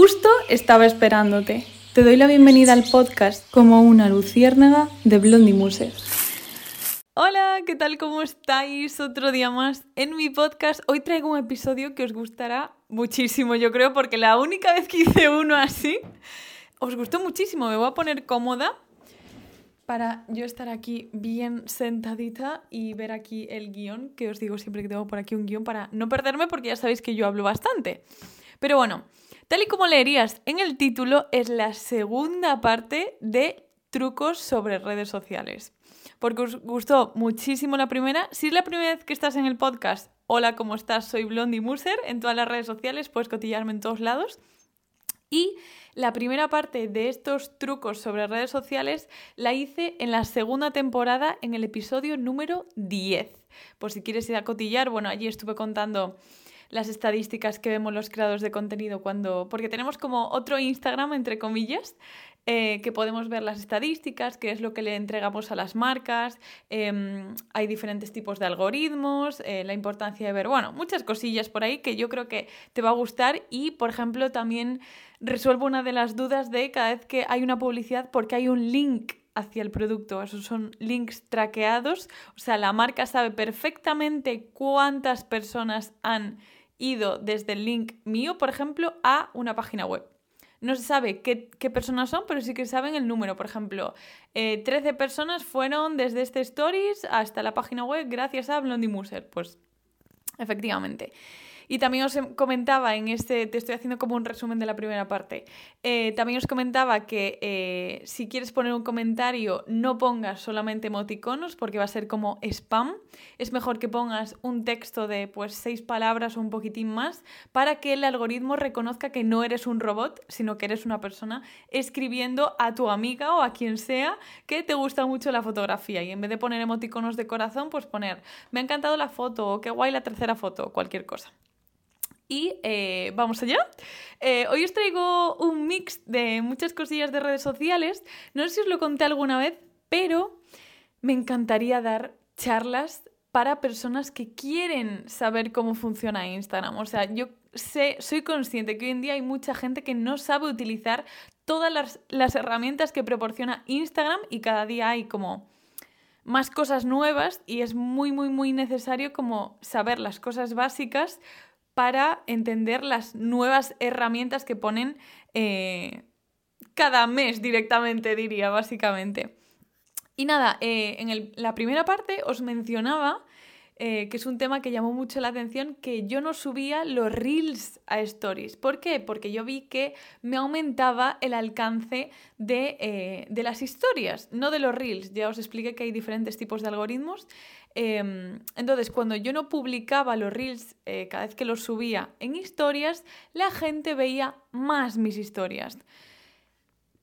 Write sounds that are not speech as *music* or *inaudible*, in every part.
Justo estaba esperándote. Te doy la bienvenida al podcast como una luciérnaga de Blondie Muser. Hola, ¿qué tal? ¿Cómo estáis? Otro día más en mi podcast. Hoy traigo un episodio que os gustará muchísimo, yo creo, porque la única vez que hice uno así, os gustó muchísimo. Me voy a poner cómoda para yo estar aquí bien sentadita y ver aquí el guion, que os digo siempre que tengo por aquí un guion para no perderme porque ya sabéis que yo hablo bastante. Pero bueno, tal y como leerías en el título, es la segunda parte de trucos sobre redes sociales. Porque os gustó muchísimo la primera. Si es la primera vez que estás en el podcast, hola, ¿cómo estás? Soy Blondie Muser. En todas las redes sociales puedes cotillarme en todos lados. Y la primera parte de estos trucos sobre redes sociales la hice en la segunda temporada en el episodio número 10. Por si quieres ir a cotillar, bueno, allí estuve contando las estadísticas que vemos los creadores de contenido cuando... Porque tenemos como otro Instagram, entre comillas, eh, que podemos ver las estadísticas, qué es lo que le entregamos a las marcas, em, hay diferentes tipos de algoritmos, eh, la importancia de ver, bueno, muchas cosillas por ahí que yo creo que te va a gustar y, por ejemplo, también resuelvo una de las dudas de cada vez que hay una publicidad porque hay un link hacia el producto. Esos son links traqueados. O sea, la marca sabe perfectamente cuántas personas han ido desde el link mío, por ejemplo, a una página web. No se sabe qué, personas son, pero sí que saben el número. Por ejemplo, 13 eh, personas fueron desde este Stories hasta la página web gracias a Blondie Muser. Pues efectivamente. Y también os comentaba en este, te estoy haciendo como un resumen de la primera parte, eh, también os comentaba que eh, si quieres poner un comentario no pongas solamente emoticonos porque va a ser como spam. Es mejor que pongas un texto de pues seis palabras o un poquitín más para que el algoritmo reconozca que no eres un robot, sino que eres una persona escribiendo a tu amiga o a quien sea que te gusta mucho la fotografía. Y en vez de poner emoticonos de corazón, pues poner me ha encantado la foto o qué guay la tercera foto, cualquier cosa. Y eh, vamos allá. Eh, hoy os traigo un mix de muchas cosillas de redes sociales. No sé si os lo conté alguna vez, pero me encantaría dar charlas para personas que quieren saber cómo funciona Instagram. O sea, yo sé, soy consciente que hoy en día hay mucha gente que no sabe utilizar todas las, las herramientas que proporciona Instagram y cada día hay como más cosas nuevas y es muy, muy, muy necesario como saber las cosas básicas para entender las nuevas herramientas que ponen eh, cada mes directamente, diría, básicamente. Y nada, eh, en la primera parte os mencionaba eh, que es un tema que llamó mucho la atención, que yo no subía los reels a stories. ¿Por qué? Porque yo vi que me aumentaba el alcance de, de las historias, no de los reels. Ya os expliqué que hay diferentes tipos de algoritmos Em, entonces, cuando yo no publicaba los reels eh, cada vez que los subía en historias, la gente veía más mis historias.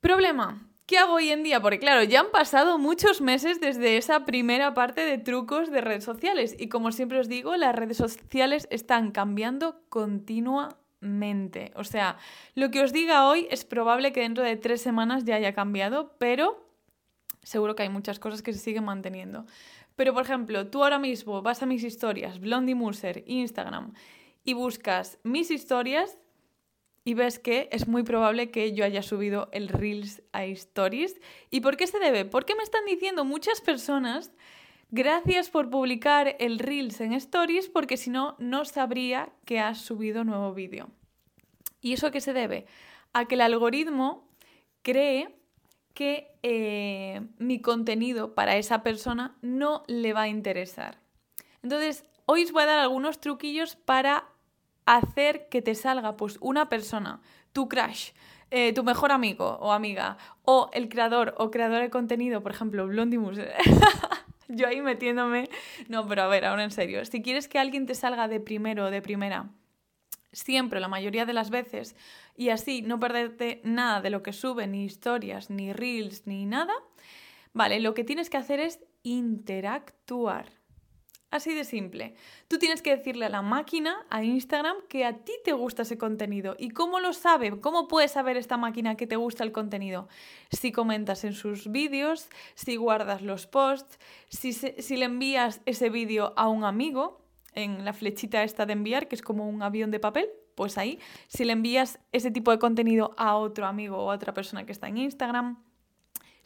Problema, ¿Qué hago hoy en día? Porque claro, ya han pasado muchos meses desde esa primera parte de trucos de redes sociales y como siempre os digo, las redes sociales están cambiando continuamente. O sea, lo que os diga hoy es probable que dentro de tres semanas ya haya cambiado, pero seguro que hay muchas cosas que se siguen manteniendo. Pero, por ejemplo, tú ahora mismo vas a mis historias, Blondie Muser, Instagram, y buscas mis historias y ves que es muy probable que yo haya subido el Reels a Stories. ¿Y por qué se debe? Porque me están diciendo muchas personas, gracias por publicar el Reels en Stories, porque si no, no sabría que has subido nuevo vídeo. ¿Y eso qué se debe? A que el algoritmo cree que eh, mi contenido para esa persona no le va a interesar. Entonces, hoy os voy a dar algunos truquillos para hacer que te salga pues una persona, tu crush, eh, tu mejor amigo o amiga, o el creador o creadora de contenido, por ejemplo, Blondimus. *laughs* Yo ahí metiéndome. No, pero a ver, ahora en serio. Si quieres que alguien te salga de primero o de primera, siempre, la mayoría de las veces, y así no perderte nada de lo que sube, ni historias, ni reels, ni nada, vale, lo que tienes que hacer es interactuar. Así de simple. Tú tienes que decirle a la máquina, a Instagram, que a ti te gusta ese contenido. ¿Y cómo lo sabe? ¿Cómo puede saber esta máquina que te gusta el contenido? Si comentas en sus vídeos, si guardas los posts, si, si le envías ese vídeo a un amigo, en la flechita esta de enviar, que es como un avión de papel, pues ahí. Si le envías ese tipo de contenido a otro amigo o a otra persona que está en Instagram.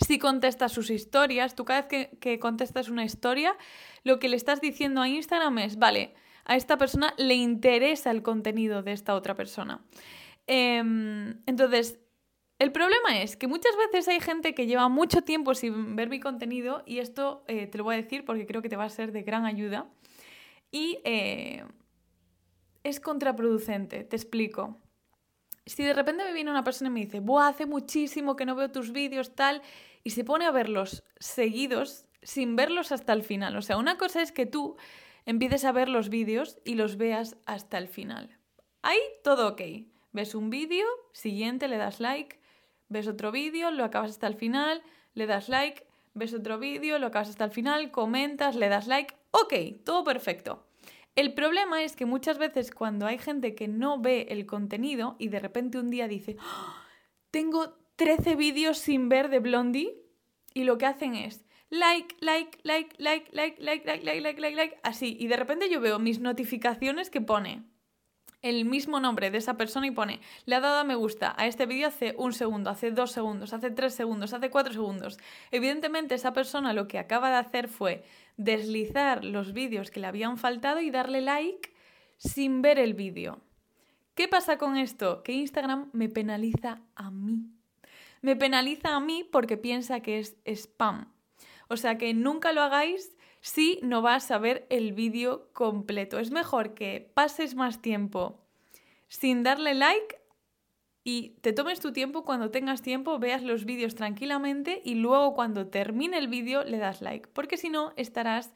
Si contestas sus historias, tú cada vez que, contestas una historia, lo que le estás diciendo a Instagram es, vale, a esta persona le interesa el contenido de esta otra persona. Em, entonces, el problema es que muchas veces hay gente que lleva mucho tiempo sin ver mi contenido y esto eh, te lo voy a decir porque creo que te va a ser de gran ayuda. Y eh, es contraproducente, te explico. Si de repente me viene una persona y me dice, Buah, hace muchísimo que no veo tus vídeos, tal, y se pone a verlos seguidos sin verlos hasta el final. O sea, una cosa es que tú empieces a ver los vídeos y los veas hasta el final. Ahí todo ok. Ves un vídeo, siguiente, le das like, ves otro vídeo, lo acabas hasta el final, le das like, ves otro vídeo, lo acabas hasta el final, comentas, le das like, ok, todo perfecto. El problema es que muchas veces cuando hay gente que no ve el contenido y de repente un día dice, ¡Ah! tengo 13 vídeos sin ver de Blondie y lo que hacen es like, like, like, like, like, like, like, like, like, like, like, así. Y de repente yo veo mis notificaciones que pone el mismo nombre de esa persona y pone, le ha dado a me gusta a este vídeo hace un segundo, hace dos segundos, hace tres segundos, hace cuatro segundos. Evidentemente esa persona lo que acaba de hacer fue deslizar los vídeos que le habían faltado y darle like sin ver el vídeo. ¿Qué pasa con esto? Que Instagram me penaliza a mí. Me penaliza a mí porque piensa que es spam. O sea que nunca lo hagáis si no vas a ver el vídeo completo. Es mejor que pases más tiempo sin darle like y te tomes tu tiempo cuando tengas tiempo, veas los vídeos tranquilamente y luego cuando termine el vídeo le das like, porque si no estarás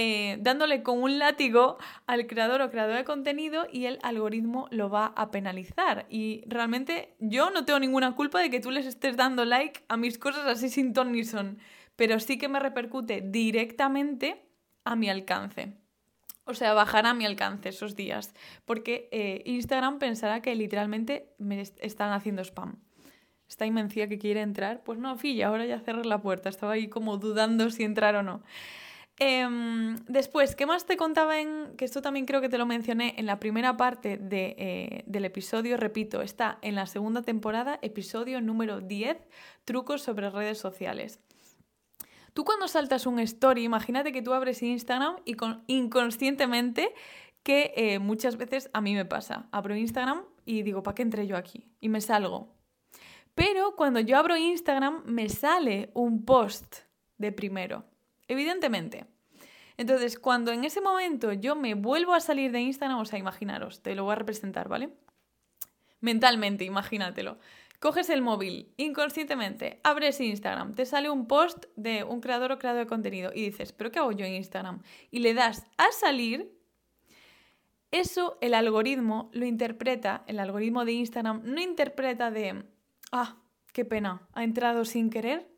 eh, dándole con un látigo al creador o creador de contenido y el algoritmo lo va a penalizar. Y realmente yo no tengo ninguna culpa de que tú les estés dando like a mis cosas así sin ton ni son pero sí que me repercute directamente a mi alcance. O sea, bajará mi alcance esos días, porque eh, Instagram pensará que literalmente me están haciendo spam. Esta inmencia que quiere entrar, pues no, filla, ahora ya cerré la puerta, estaba ahí como dudando si entrar o no. Em, después, ¿qué más te contaba en.? Que esto también creo que te lo mencioné en la primera parte de, eh, del episodio, repito, está en la segunda temporada, episodio número 10, trucos sobre redes sociales. Tú cuando saltas un story, imagínate que tú abres Instagram y con, inconscientemente, que eh, muchas veces a mí me pasa, abro Instagram y digo, ¿para qué entré yo aquí? Y me salgo. Pero cuando yo abro Instagram me sale un post de primero, evidentemente. Entonces, cuando en ese momento yo me vuelvo a salir de Instagram, o sea, imaginaros, te lo voy a representar, ¿vale? Mentalmente, imagínatelo. Coges el móvil, inconscientemente, abres Instagram, te sale un post de un creador o creador de contenido y dices, ¿pero qué hago yo en Instagram? Y le das a salir, eso el algoritmo lo interpreta, el algoritmo de Instagram no interpreta de, ah, qué pena, ha entrado sin querer,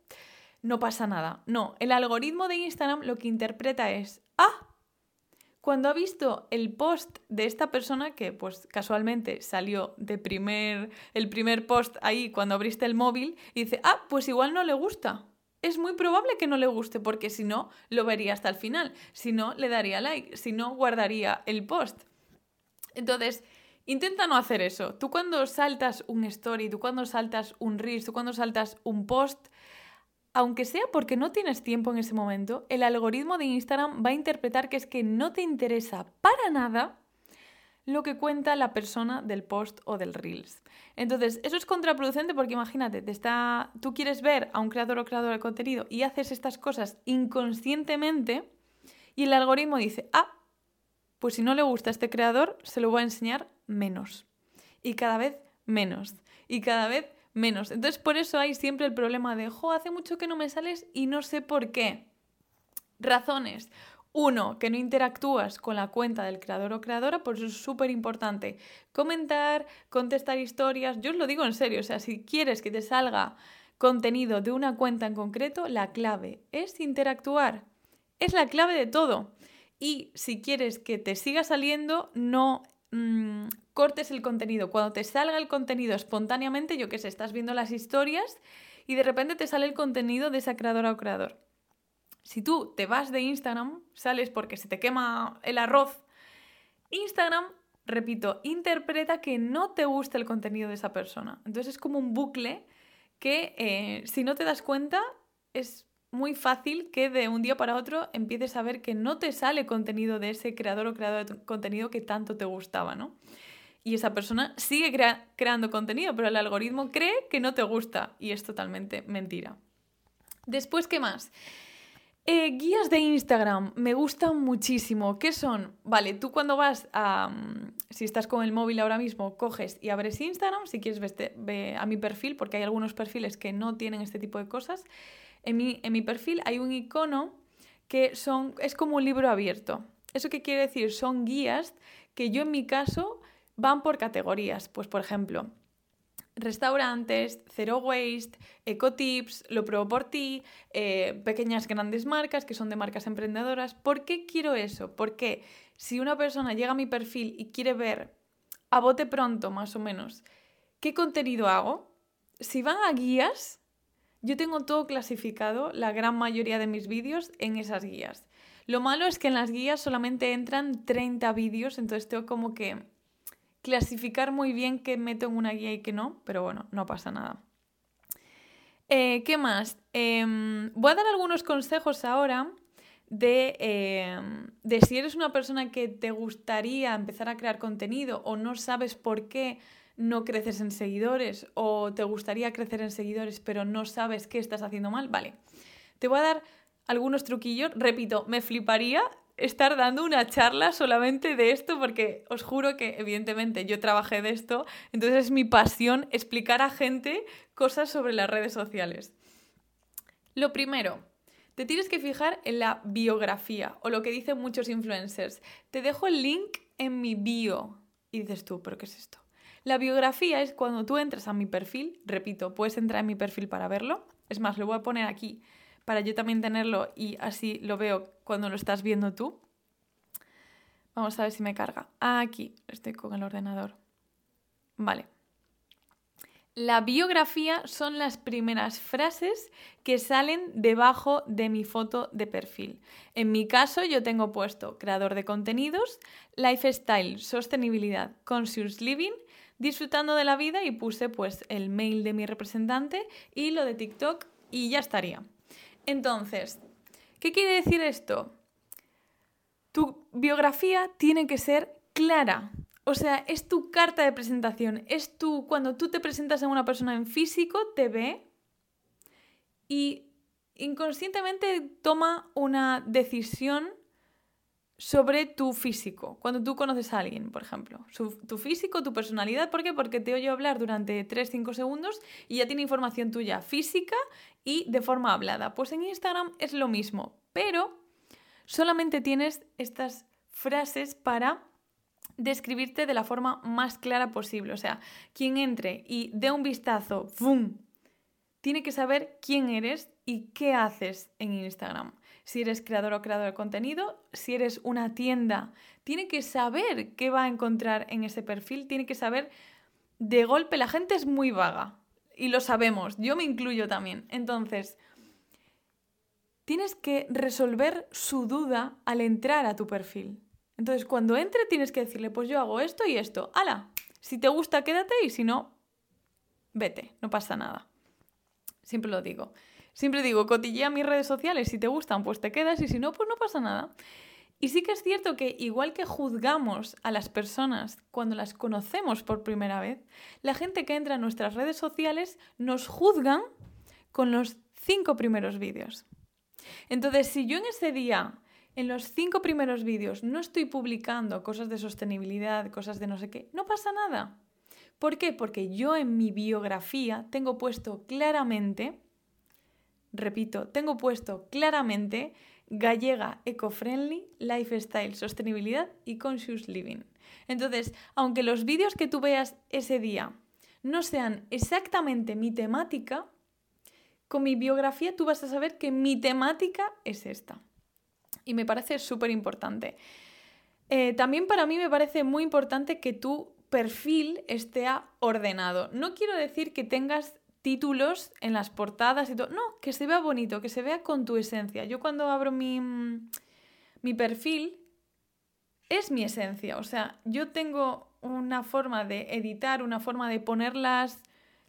no pasa nada. No, el algoritmo de Instagram lo que interpreta es, ah, cuando ha visto el post de esta persona, que pues casualmente salió de primer, el primer post ahí cuando abriste el móvil, dice, ah, pues igual no le gusta. Es muy probable que no le guste, porque si no, lo vería hasta el final. Si no, le daría like. Si no, guardaría el post. Entonces, intenta no hacer eso. Tú cuando saltas un story, tú cuando saltas un reel, tú cuando saltas un post, aunque sea porque no tienes tiempo en ese momento, el algoritmo de Instagram va a interpretar que es que no te interesa para nada lo que cuenta la persona del post o del Reels. Entonces, eso es contraproducente porque imagínate, te está, tú quieres ver a un creador o creadora de contenido y haces estas cosas inconscientemente y el algoritmo dice, ah, pues si no le gusta a este creador, se lo voy a enseñar menos. Y cada vez menos. Y cada vez menos. Entonces por eso hay siempre el problema de, jo, hace mucho que no me sales y no sé por qué. Razones. Uno, que no interactúas con la cuenta del creador o creadora, por eso es súper importante. Comentar, contestar historias, yo os lo digo en serio, o sea, si quieres que te salga contenido de una cuenta en concreto, la clave es interactuar. Es la clave de todo. Y si quieres que te siga saliendo, no mm, cortes el contenido. Cuando te salga el contenido espontáneamente, yo que sé, estás viendo las historias y de repente te sale el contenido de esa creadora o creador. Si tú te vas de Instagram, sales porque se te quema el arroz, Instagram repito, interpreta que no te gusta el contenido de esa persona. Entonces es como un bucle que eh, si no te das cuenta es muy fácil que de un día para otro empieces a ver que no te sale contenido de ese creador o creadora de contenido que tanto te gustaba, ¿no? Y esa persona sigue creando contenido, pero el algoritmo cree que no te gusta y es totalmente mentira. Después, ¿qué más? Eh, guías de Instagram me gustan muchísimo. ¿Qué son? Vale, tú cuando vas a... Mm, si estás con el móvil ahora mismo, coges y abres Instagram, si quieres ve, a mi perfil, porque hay algunos perfiles que no tienen este tipo de cosas. En mi, en mi perfil hay un icono que son, es como un libro abierto. ¿Eso qué quiere decir? Son guías que yo en mi caso van por categorías. Pues por ejemplo, restaurantes, zero waste, ecotips, lo pruebo por ti, eh, pequeñas grandes marcas que son de marcas emprendedoras. ¿Por qué quiero eso? Porque si una persona llega a mi perfil y quiere ver a bote pronto, más o menos, qué contenido hago, si van a guías, yo tengo todo clasificado, la gran mayoría de mis vídeos, en esas guías. Lo malo es que en las guías solamente entran 30 vídeos, entonces tengo como que clasificar muy bien qué meto en una guía y qué no, pero bueno, no pasa nada. Eh, ¿Qué más? Em, voy a dar algunos consejos ahora de, em, de, si eres una persona que te gustaría empezar a crear contenido o no sabes por qué no creces en seguidores o te gustaría crecer en seguidores pero no sabes qué estás haciendo mal. Vale, te voy a dar algunos truquillos. Repito, me fliparía estar dando una charla solamente de esto porque os juro que evidentemente yo trabajé de esto, entonces es mi pasión explicar a gente cosas sobre las redes sociales. Lo primero, te tienes que fijar en la biografía o lo que dicen muchos influencers. Te dejo el link en mi bio. Y dices tú, ¿pero qué es esto? La biografía es cuando tú entras a mi perfil, repito, puedes entrar en mi perfil para verlo. Es más, lo voy a poner aquí para yo también tenerlo y así lo veo cuando lo estás viendo tú. Vamos a ver si me carga. Aquí, estoy con el ordenador. Vale. La biografía son las primeras frases que salen debajo de mi foto de perfil. En mi caso yo tengo puesto creador de contenidos, lifestyle, sostenibilidad, conscious living, disfrutando de la vida y puse pues el mail de mi representante y lo de TikTok y ya estaría. Entonces, ¿qué quiere decir esto? Tu biografía tiene que ser clara. O sea, es tu carta de presentación. Es tu. Cuando tú te presentas a una persona en físico, te ve y inconscientemente toma una decisión sobre tu físico, cuando tú conoces a alguien, por ejemplo. tu físico, tu personalidad, ¿por qué? Porque te oye hablar durante 3-5 segundos y ya tiene información tuya física y de forma hablada. Pues en Instagram es lo mismo, pero solamente tienes estas frases para describirte de la forma más clara posible. O sea, quien entre y dé un vistazo, ¡fum! tiene que saber quién eres y qué haces en Instagram si eres creador o creador de contenido, si eres una tienda, tiene que saber qué va a encontrar en ese perfil, tiene que saber de golpe, la gente es muy vaga y lo sabemos, yo me incluyo también. Entonces, tienes que resolver su duda al entrar a tu perfil. Entonces, cuando entre, tienes que decirle, pues yo hago esto y esto. ¡Hala! Si te gusta, quédate y si no, vete, no pasa nada. Siempre lo digo. Siempre digo, cotillea mis redes sociales, si te gustan, pues te quedas y si no, pues no pasa nada. Y sí que es cierto que igual que juzgamos a las personas cuando las conocemos por primera vez, la gente que entra a nuestras redes sociales nos juzgan con los cinco primeros vídeos. Entonces, si yo en ese día, en los cinco primeros vídeos, no estoy publicando cosas de sostenibilidad, cosas de no sé qué, no pasa nada. ¿Por qué? Porque yo en mi biografía tengo puesto claramente Repito, tengo puesto claramente gallega eco-friendly, lifestyle, sostenibilidad y conscious living. Entonces, aunque los vídeos que tú veas ese día no sean exactamente mi temática, con mi biografía tú vas a saber que mi temática es esta. Y me parece súper importante. Eh, también para mí me parece muy importante que tu perfil esté ordenado. No quiero decir que tengas títulos en las portadas y todo. No, que se vea bonito, que se vea con tu esencia. Yo cuando abro mi, mm, mi perfil, es mi esencia. O sea, yo tengo una forma de editar, una forma de poner las,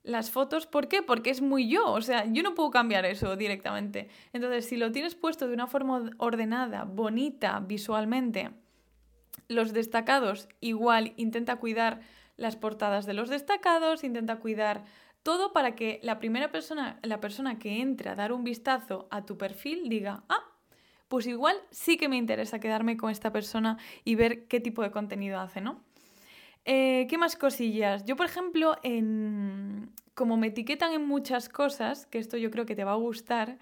las fotos. ¿Por qué? Porque es muy yo. O sea, yo no puedo cambiar eso directamente. Entonces, si lo tienes puesto de una forma ordenada, bonita, visualmente, los destacados igual intenta cuidar las portadas de los destacados, intenta cuidar todo para que la primera persona, la persona que entre a dar un vistazo a tu perfil diga, ah, pues igual sí que me interesa quedarme con esta persona y ver qué tipo de contenido hace, ¿no? Eh, ¿Qué más cosillas? Yo, por ejemplo, en... como me etiquetan en muchas cosas, que esto yo creo que te va a gustar,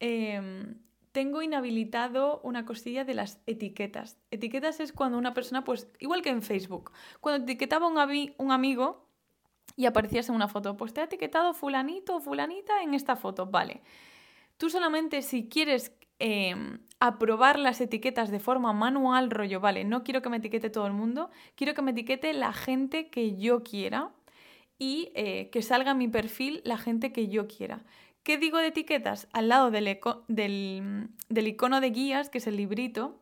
em, tengo inhabilitado una cosilla de las etiquetas. Etiquetas es cuando una persona, pues igual que en Facebook, cuando etiquetaba un, un amigo y aparecías en una foto, pues te ha etiquetado fulanito o fulanita en esta foto, vale. Tú solamente si quieres em, aprobar las etiquetas de forma manual, rollo, vale, no quiero que me etiquete todo el mundo, quiero que me etiquete la gente que yo quiera y eh, que salga en mi perfil la gente que yo quiera. ¿Qué digo de etiquetas? Al lado del, icono de guías, que es el librito,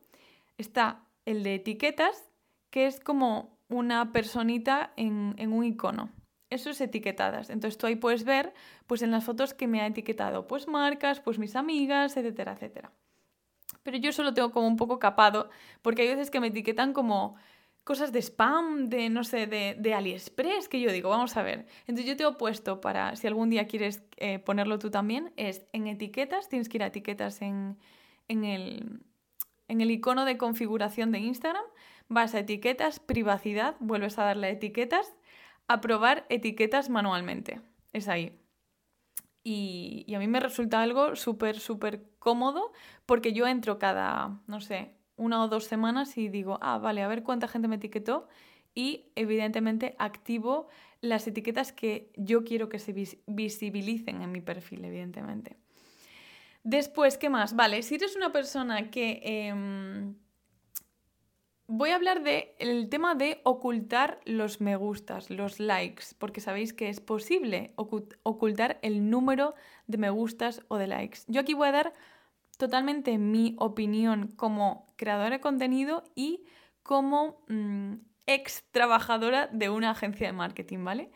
está el de etiquetas, que es como una personita en, un icono. Eso es etiquetadas. Entonces tú ahí puedes ver, pues en las fotos que me ha etiquetado, pues marcas, pues mis amigas, etcétera, etcétera. Pero yo solo tengo como un poco capado, porque hay veces que me etiquetan como cosas de spam, de no sé, de, de, AliExpress, que yo digo, vamos a ver. Entonces yo te he puesto para, si algún día quieres eh, ponerlo tú también, es en etiquetas, tienes que ir a etiquetas en, en, el, en el icono de configuración de Instagram, vas a etiquetas, privacidad, vuelves a darle a etiquetas, aprobar etiquetas manualmente. Es ahí. Y, a mí me resulta algo súper, súper cómodo porque yo entro cada, no sé, una o dos semanas y digo, ah, vale, a ver cuánta gente me etiquetó y evidentemente activo las etiquetas que yo quiero que se visibilicen en mi perfil, evidentemente. Después, ¿qué más? Vale, si eres una persona que... Em, voy a hablar del tema de ocultar los me gustas, los likes, porque sabéis que es posible ocultar el número de me gustas o de likes. Yo aquí voy a dar totalmente mi opinión como creadora de contenido y como mm, ex trabajadora de una agencia de marketing, ¿vale?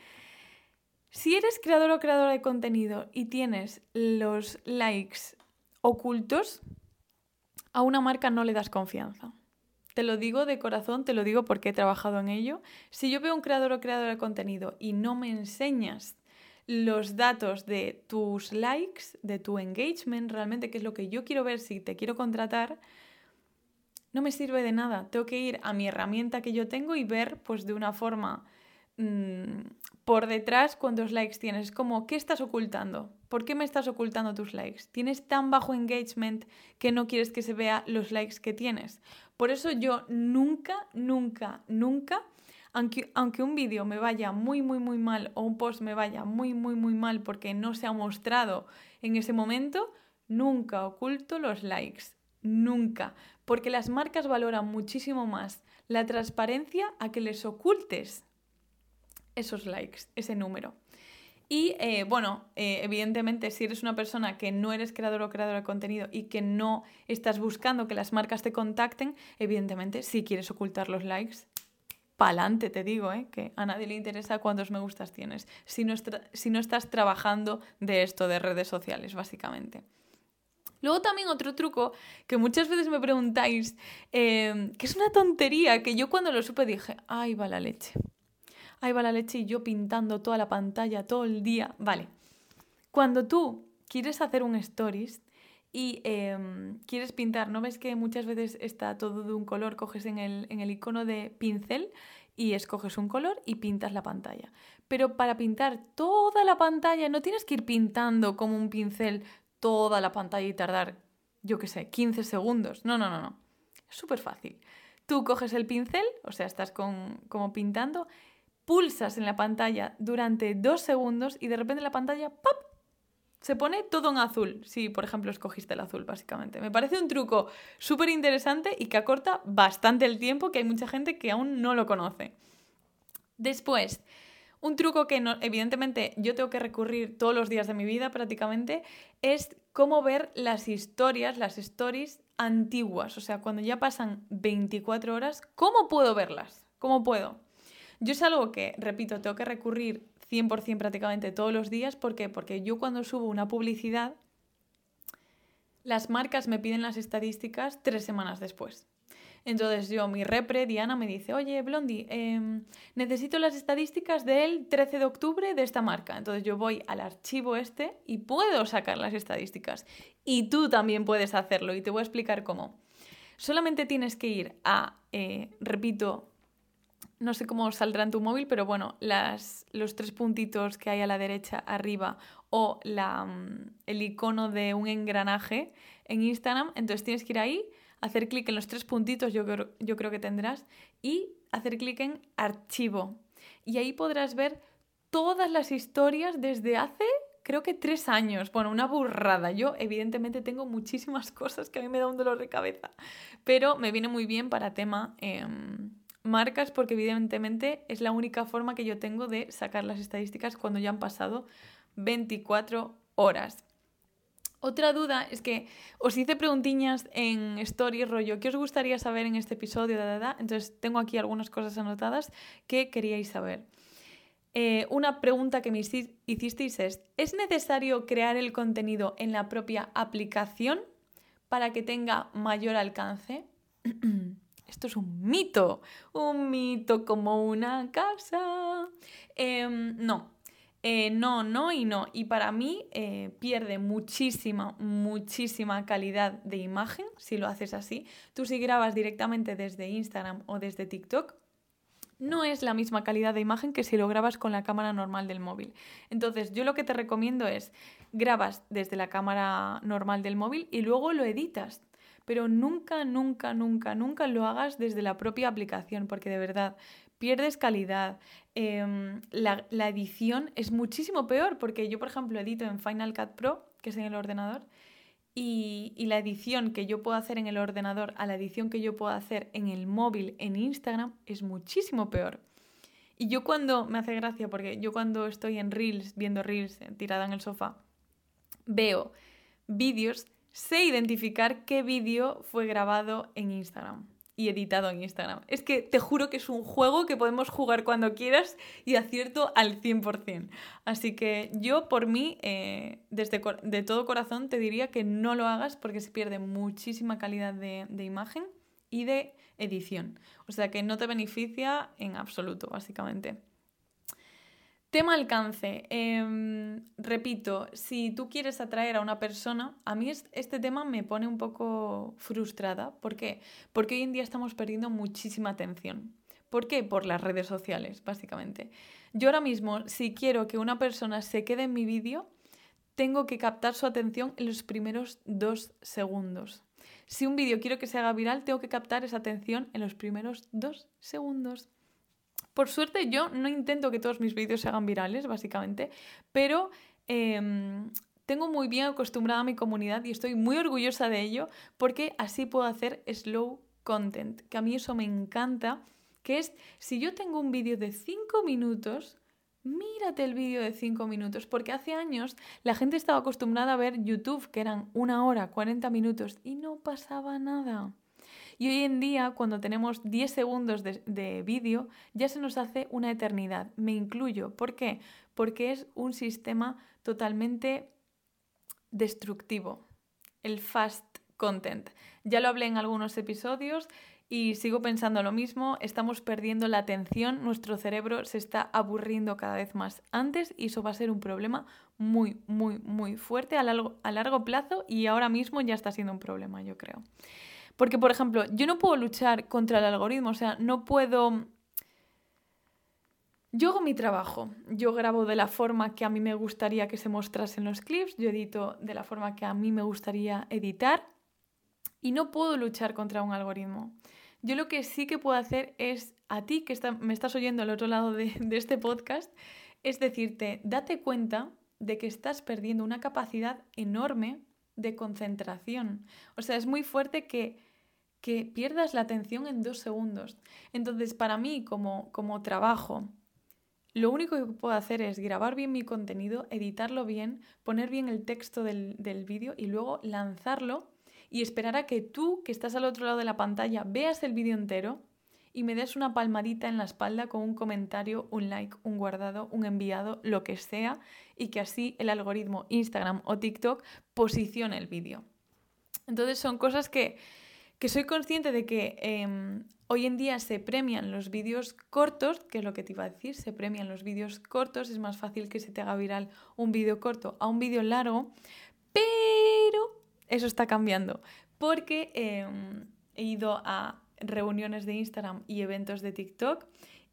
Si eres creador o creadora de contenido y tienes los likes ocultos, a una marca no le das confianza. Te lo digo de corazón, te lo digo porque he trabajado en ello. Si yo veo un creador o creadora de contenido y no me enseñas los datos de tus likes, de tu engagement, realmente, que es lo que yo quiero ver si te quiero contratar, no me sirve de nada. Tengo que ir a mi herramienta que yo tengo y ver, pues de una forma mm, por detrás cuántos likes tienes. Es como, ¿qué estás ocultando? ¿Por qué me estás ocultando tus likes? ¿Tienes tan bajo engagement que no quieres que se vea los likes que tienes? Por eso yo nunca, nunca, nunca aunque, un vídeo me vaya muy, muy, muy mal o un post me vaya muy, muy, muy mal porque no se ha mostrado en ese momento, nunca oculto los likes. Nunca. Porque las marcas valoran muchísimo más la transparencia a que les ocultes esos likes, ese número. Y eh, bueno, eh, evidentemente, si eres una persona que no eres creador o creadora de contenido y que no estás buscando que las marcas te contacten, evidentemente, si quieres ocultar los likes, pa'lante, te digo, ¿eh? que a nadie le interesa cuántos me gustas tienes, si no, si no estás trabajando de esto, de redes sociales, básicamente. Luego también otro truco que muchas veces me preguntáis, em, que es una tontería, que yo cuando lo supe dije, ay va la leche, ahí va la leche y yo pintando toda la pantalla todo el día. Vale, cuando tú quieres hacer un stories, y em, quieres pintar, ¿no ves que muchas veces está todo de un color? Coges en el, en el icono de pincel y escoges un color y pintas la pantalla. Pero para pintar toda la pantalla no tienes que ir pintando como un pincel toda la pantalla y tardar, yo qué sé, 15 segundos. No, no, no, no. Es súper fácil. Tú coges el pincel, o sea, estás con, como pintando, pulsas en la pantalla durante dos segundos y de repente la pantalla ¡pop! se pone todo en azul, si por ejemplo escogiste el azul, básicamente. Me parece un truco súper interesante y que acorta bastante el tiempo, que hay mucha gente que aún no lo conoce. Después, un truco que evidentemente yo tengo que recurrir todos los días de mi vida prácticamente es cómo ver las historias, las stories antiguas, o sea, cuando ya pasan 24 horas, ¿cómo puedo verlas? ¿Cómo puedo? Yo es algo que, repito, tengo que recurrir 100% prácticamente todos los días. ¿Por qué? Porque yo cuando subo una publicidad, las marcas me piden las estadísticas tres semanas después. Entonces yo, mi repre, Diana, me dice, oye, Blondie, em, necesito las estadísticas del 13 de octubre de esta marca. Entonces yo voy al archivo este y puedo sacar las estadísticas. Y tú también puedes hacerlo y te voy a explicar cómo. Solamente tienes que ir a, eh, repito, no sé cómo saldrá en tu móvil, pero bueno, las, los tres puntitos que hay a la derecha arriba o la, mm, el icono de un engranaje en Instagram, entonces tienes que ir ahí hacer clic en los tres puntitos, yo creo, yo creo que tendrás, y hacer clic en archivo. Y ahí podrás ver todas las historias desde hace, creo que tres años. Bueno, una burrada. Yo evidentemente tengo muchísimas *laughs* cosas que a mí me da un dolor de cabeza, pero me viene muy bien para tema... Em, marcas porque evidentemente es la única forma que yo tengo de sacar las estadísticas cuando ya han pasado 24 horas. Otra duda es que os hice preguntiñas en Story rollo, ¿qué os gustaría saber en este episodio? Entonces tengo aquí algunas cosas anotadas que queríais saber. Eh, una pregunta que me hicisteis es, ¿es necesario crear el contenido en la propia aplicación para que tenga mayor alcance? *clears throat* Esto es un mito, un mito como una casa. Em, no, eh, no, no y no. Y para mí eh, pierde muchísima, muchísima calidad de imagen si lo haces así. Tú si grabas directamente desde Instagram o desde TikTok, no es la misma calidad de imagen que si lo grabas con la cámara normal del móvil. Entonces, yo lo que te recomiendo es grabas desde la cámara normal del móvil y luego lo editas. Pero nunca, nunca, nunca, nunca lo hagas desde la propia aplicación, porque de verdad pierdes calidad. Em, la, edición es muchísimo peor porque yo, por ejemplo, edito en Final Cut Pro, que es en el ordenador, y, la edición que yo puedo hacer en el ordenador a la edición que yo puedo hacer en el móvil, en Instagram, es muchísimo peor. Y yo cuando, me hace gracia porque yo cuando estoy en Reels, viendo Reels eh, tirada en el sofá, veo vídeos, sé identificar qué vídeo fue grabado en Instagram y editado en Instagram. Es que te juro que es un juego que podemos jugar cuando quieras y acierto al 100%. Así que yo por mí, eh, desde de todo corazón, te diría que no lo hagas porque se pierde muchísima calidad de, de imagen y de edición. O sea que no te beneficia en absoluto, básicamente. Tema alcance. Em, repito, si tú quieres atraer a una persona, a mí este tema me pone un poco frustrada. ¿Por qué? Porque hoy en día estamos perdiendo muchísima atención. ¿Por qué? Por las redes sociales, básicamente. Yo ahora mismo, si quiero que una persona se quede en mi vídeo, tengo que captar su atención en los primeros dos segundos. Si un vídeo quiero que se haga viral, tengo que captar esa atención en los primeros dos segundos. Por suerte yo no intento que todos mis vídeos se hagan virales, básicamente, pero em, tengo muy bien acostumbrada a mi comunidad y estoy muy orgullosa de ello porque así puedo hacer slow content, que a mí eso me encanta, que es si yo tengo un vídeo de 5 minutos, mírate el vídeo de 5 minutos, porque hace años la gente estaba acostumbrada a ver YouTube, que eran una hora, 40 minutos, y no pasaba nada. Y hoy en día, cuando tenemos 10 segundos de, vídeo, ya se nos hace una eternidad. Me incluyo. ¿Por qué? Porque es un sistema totalmente destructivo. El fast content. Ya lo hablé en algunos episodios y sigo pensando lo mismo, estamos perdiendo la atención, nuestro cerebro se está aburriendo cada vez más antes y eso va a ser un problema muy, muy, muy fuerte a largo, a largo plazo y ahora mismo ya está siendo un problema, yo creo. Porque, por ejemplo, yo no puedo luchar contra el algoritmo, o sea, no puedo... Yo hago mi trabajo, yo grabo de la forma que a mí me gustaría que se mostrasen los clips, yo edito de la forma que a mí me gustaría editar y no puedo luchar contra un algoritmo. Yo lo que sí que puedo hacer es, a ti que me estás oyendo al otro lado de, este podcast, es decirte, date cuenta de que estás perdiendo una capacidad enorme de concentración. O sea, es muy fuerte que, que pierdas la atención en dos segundos. Entonces, para mí, como, como trabajo, lo único que puedo hacer es grabar bien mi contenido, editarlo bien, poner bien el texto del, del vídeo y luego lanzarlo y esperar a que tú, que estás al otro lado de la pantalla, veas el vídeo entero y me des una palmadita en la espalda con un comentario, un like, un guardado, un enviado, lo que sea, y que así el algoritmo Instagram o TikTok posicione el vídeo. Entonces son cosas que, que soy consciente de que em, hoy en día se premian los vídeos cortos, que es lo que te iba a decir, se premian los vídeos cortos, es más fácil que se te haga viral un vídeo corto a un vídeo largo, pero eso está cambiando, porque em, he ido a reuniones de Instagram y eventos de TikTok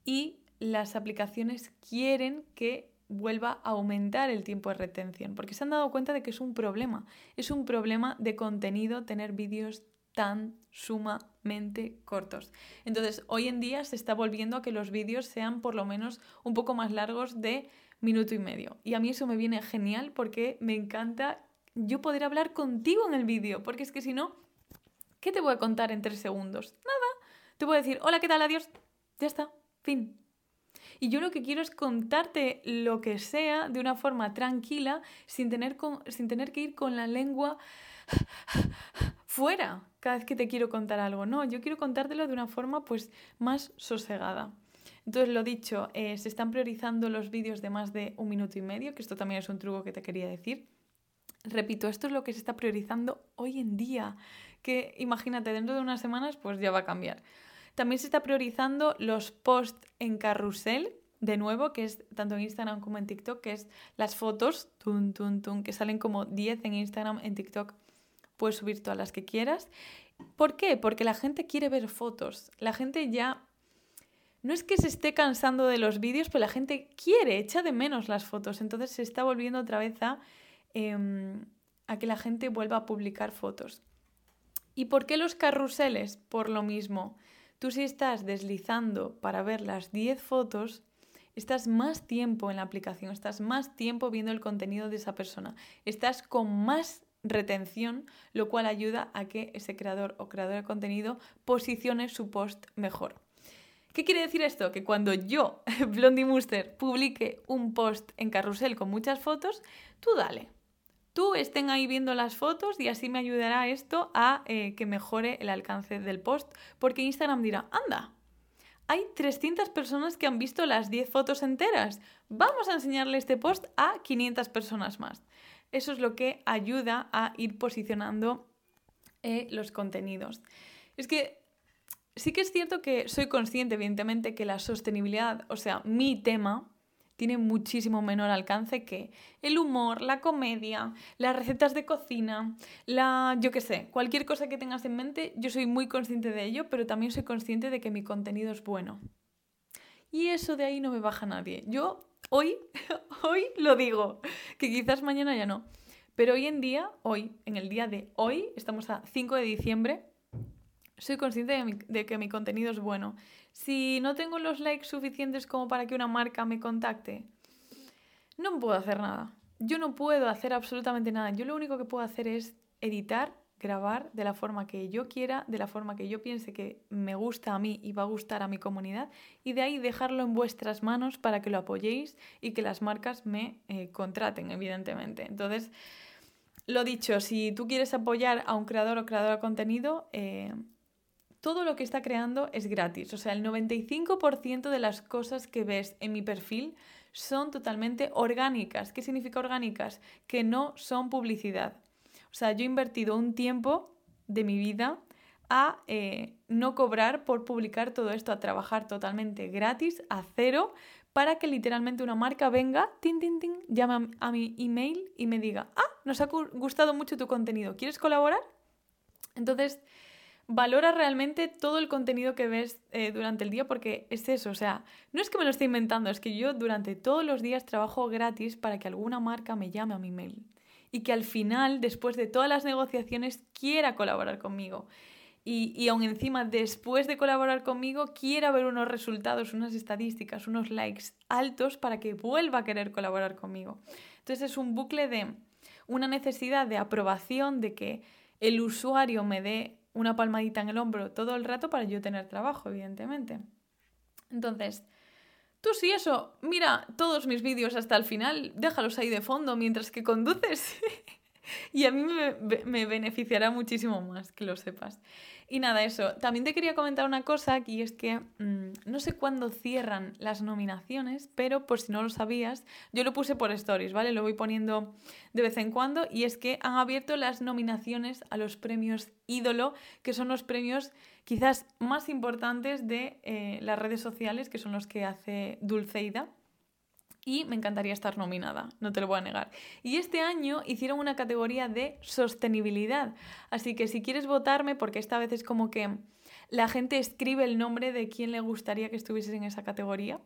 y las aplicaciones quieren que vuelva a aumentar el tiempo de retención, porque se han dado cuenta de que es un problema. Es un problema de contenido tener vídeos tan sumamente cortos. Entonces, hoy en día se está volviendo a que los vídeos sean por lo menos un poco más largos de minuto y medio. Y a mí eso me viene genial porque me encanta yo poder hablar contigo en el vídeo, porque es que si no, ¿qué te voy a contar en tres segundos? Nada. Te voy a decir, hola, ¿qué tal? Adiós. Ya está. Fin. Y yo lo que quiero es contarte lo que sea de una forma tranquila, sin tener, sin tener que ir con la lengua fuera cada vez que te quiero contar algo. No, yo quiero contártelo de una forma pues más sosegada. Entonces, lo dicho, eh, se están priorizando los vídeos de más de un minuto y medio, que esto también es un truco que te quería decir. Repito, esto es lo que se está priorizando hoy en día, que imagínate, dentro de unas semanas pues ya va a cambiar. También se está priorizando los posts en carrusel, de nuevo, que es tanto en Instagram como en TikTok, que es las fotos, tun, que salen como 10 en Instagram, en TikTok puedes subir todas las que quieras. ¿Por qué? Porque la gente quiere ver fotos. La gente ya... No es que se esté cansando de los vídeos, pero la gente quiere, echa de menos las fotos. Entonces se está volviendo otra vez a Em, a que la gente vuelva a publicar fotos. ¿Y por qué los carruseles? Por lo mismo. Tú si estás deslizando para ver las 10 fotos, estás más tiempo en la aplicación, estás más tiempo viendo el contenido de esa persona, estás con más retención, lo cual ayuda a que ese creador o creadora de contenido posicione su post mejor. ¿Qué quiere decir esto? Que cuando yo, *laughs* Blondie Muster, publique un post en carrusel con muchas fotos, tú dale, tú estén ahí viendo las fotos y así me ayudará esto a eh, que mejore el alcance del post, porque Instagram dirá, anda, hay 300 personas que han visto las 10 fotos enteras, vamos a enseñarle este post a 500 personas más. Eso es lo que ayuda a ir posicionando eh, los contenidos. Es que sí que es cierto que soy consciente, evidentemente, que la sostenibilidad, o sea, mi tema, tiene muchísimo menor alcance que el humor, la comedia, las recetas de cocina, la, yo qué sé, cualquier cosa que tengas en mente, yo soy muy consciente de ello, pero también soy consciente de que mi contenido es bueno. Y eso de ahí no me baja nadie. Yo hoy, *laughs* hoy lo digo, que quizás mañana ya no. Pero hoy en día, hoy, en el día de hoy, estamos a 5 de diciembre, soy consciente de, que mi contenido es bueno. Si no tengo los likes suficientes como para que una marca me contacte, no puedo hacer nada. Yo no puedo hacer absolutamente nada. Yo lo único que puedo hacer es editar, grabar de la forma que yo quiera, de la forma que yo piense que me gusta a mí y va a gustar a mi comunidad, y de ahí dejarlo en vuestras manos para que lo apoyéis y que las marcas me eh, contraten, evidentemente. Entonces, lo dicho, si tú quieres apoyar a un creador o creadora de contenido, eh, todo lo que está creando es gratis. O sea, el 95% de las cosas que ves en mi perfil son totalmente orgánicas. ¿Qué significa orgánicas? Que no son publicidad. O sea, yo he invertido un tiempo de mi vida a eh, no cobrar por publicar todo esto, a trabajar totalmente gratis, a cero, para que literalmente una marca venga, tin, tin, tin, llame a mi email y me diga, ah, nos ha gustado mucho tu contenido, ¿quieres colaborar? Entonces, valora realmente todo el contenido que ves eh, durante el día porque es eso, o sea, no es que me lo esté inventando, es que yo durante todos los días trabajo gratis para que alguna marca me llame a mi mail y que al final, después de todas las negociaciones, quiera colaborar conmigo. Y, y aún encima, después de colaborar conmigo, quiera ver unos resultados, unas estadísticas, unos likes altos para que vuelva a querer colaborar conmigo. Entonces es un bucle de una necesidad de aprobación, de que el usuario me dé una palmadita en el hombro todo el rato para yo tener trabajo, evidentemente. Entonces, tú sí eso, mira todos mis vídeos hasta el final, déjalos ahí de fondo mientras que conduces *laughs* y a mí me, beneficiará muchísimo más que lo sepas. Y nada, eso. También te quería comentar una cosa y es que mm, no sé cuándo cierran las nominaciones, pero por si no lo sabías, yo lo puse por stories, ¿vale? Lo voy poniendo de vez en cuando y es que han abierto las nominaciones a los premios ídolo, que son los premios quizás más importantes de eh, las redes sociales, que son los que hace Dulceida y me encantaría estar nominada, no te lo voy a negar. Y este año hicieron una categoría de sostenibilidad, así que si quieres votarme, porque esta vez es como que la gente escribe el nombre de quién le gustaría que estuviese en esa categoría.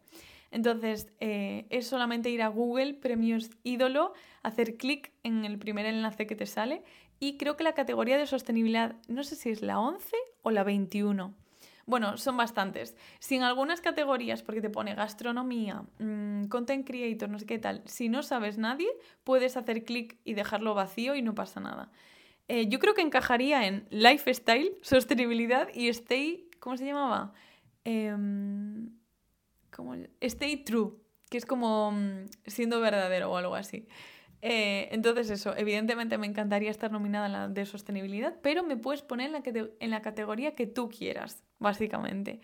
Entonces eh, es solamente ir a Google, premios ídolo, hacer clic en el primer enlace que te sale y creo que la categoría de sostenibilidad, no sé si es la 11 o la 21 bueno, son bastantes. Si en algunas categorías, porque te pone gastronomía, mm, content creator, no sé qué tal, si no sabes nadie, puedes hacer clic y dejarlo vacío y no pasa nada. Eh, yo creo que encajaría en lifestyle, *laughs* sostenibilidad y stay, ¿cómo se llamaba? Em, stay true, que es como mm, siendo verdadero o algo así. Eh, entonces eso, evidentemente me encantaría estar nominada en la de sostenibilidad, pero me puedes poner en la, que en la categoría que tú quieras, básicamente.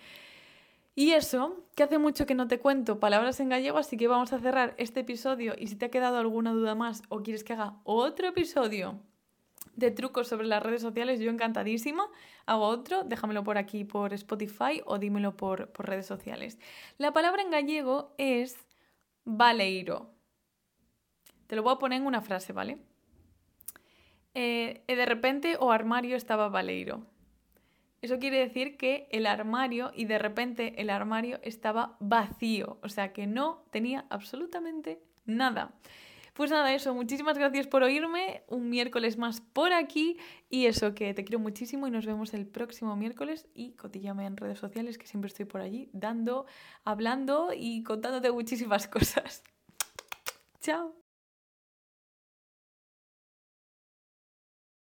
Y eso, que hace mucho que no te cuento palabras en gallego, así que vamos a cerrar este episodio y si te ha quedado alguna duda más o quieres que haga otro episodio de trucos sobre las redes sociales, yo encantadísima. Hago otro, déjamelo por aquí por Spotify o dímelo por, por redes sociales. La palabra en gallego es valeiro. Te lo voy a poner en una frase, ¿vale? Eh, de repente o armario estaba Valeiro. Eso quiere decir que el armario y de repente el armario estaba vacío, o sea que no tenía absolutamente nada. Pues nada, eso, muchísimas gracias por oírme, un miércoles más por aquí y eso, que te quiero muchísimo y nos vemos el próximo miércoles y cotillame en redes sociales que siempre estoy por allí dando, hablando y contándote muchísimas *laughs* cosas. Chao.